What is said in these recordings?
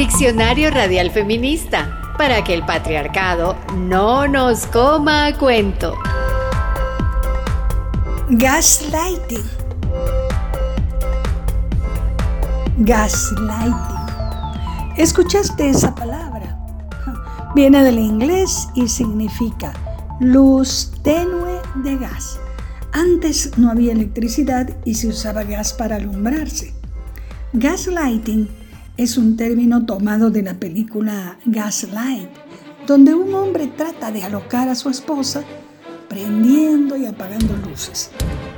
Diccionario Radial Feminista, para que el patriarcado no nos coma a cuento. Gaslighting. Gaslighting. ¿Escuchaste esa palabra? Viene del inglés y significa luz tenue de gas. Antes no había electricidad y se usaba gas para alumbrarse. Gaslighting es un término tomado de la película Gaslight, donde un hombre trata de alocar a su esposa prendiendo y apagando luces,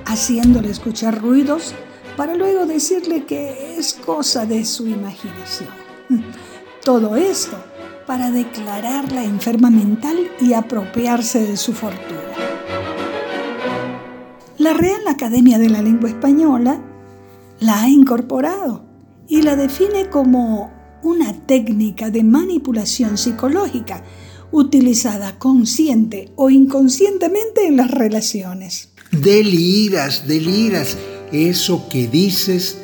haciéndole escuchar ruidos para luego decirle que es cosa de su imaginación. Todo esto para declararla enferma mental y apropiarse de su fortuna. La Real Academia de la Lengua Española la ha incorporado y la define como una técnica de manipulación psicológica utilizada consciente o inconscientemente en las relaciones. Deliras, deliras. Eso que dices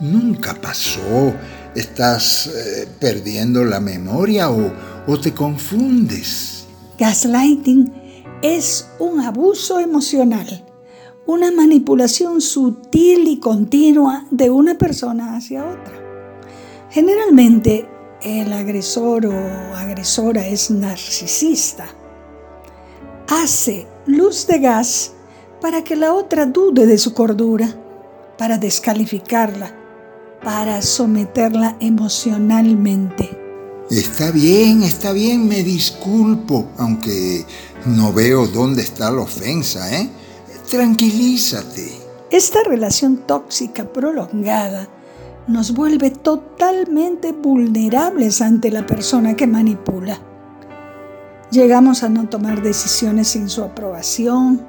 nunca pasó. ¿Estás eh, perdiendo la memoria o, o te confundes? Gaslighting es un abuso emocional una manipulación sutil y continua de una persona hacia otra. Generalmente el agresor o agresora es narcisista. Hace luz de gas para que la otra dude de su cordura, para descalificarla, para someterla emocionalmente. Está bien, está bien, me disculpo, aunque no veo dónde está la ofensa, ¿eh? Tranquilízate. Esta relación tóxica prolongada nos vuelve totalmente vulnerables ante la persona que manipula. Llegamos a no tomar decisiones sin su aprobación.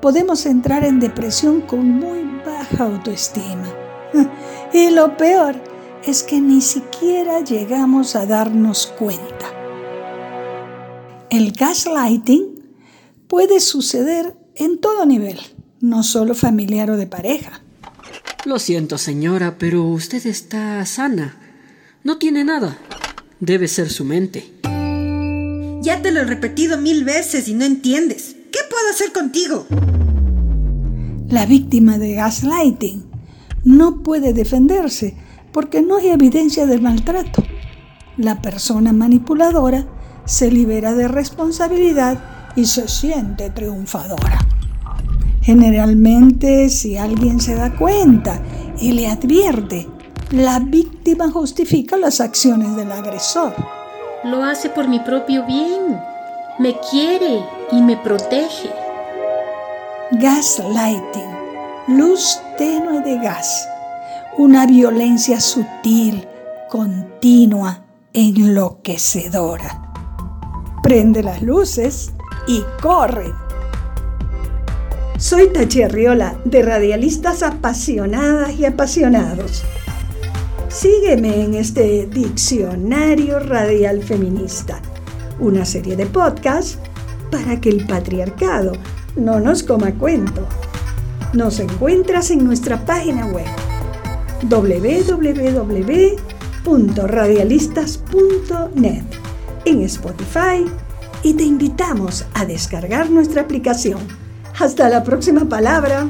Podemos entrar en depresión con muy baja autoestima. Y lo peor es que ni siquiera llegamos a darnos cuenta. El gaslighting puede suceder en todo nivel, no solo familiar o de pareja. Lo siento, señora, pero usted está sana. No tiene nada. Debe ser su mente. Ya te lo he repetido mil veces y no entiendes. ¿Qué puedo hacer contigo? La víctima de gaslighting no puede defenderse porque no hay evidencia del maltrato. La persona manipuladora se libera de responsabilidad y se siente triunfadora. Generalmente, si alguien se da cuenta y le advierte, la víctima justifica las acciones del agresor. Lo hace por mi propio bien. Me quiere y me protege. Gaslighting, luz tenue de gas, una violencia sutil, continua, enloquecedora. Prende las luces y corre. Soy Tachi Arriola, de Radialistas Apasionadas y Apasionados. Sígueme en este Diccionario Radial Feminista, una serie de podcasts para que el patriarcado no nos coma cuento. Nos encuentras en nuestra página web www.radialistas.net, en Spotify, y te invitamos a descargar nuestra aplicación. Hasta la próxima palabra.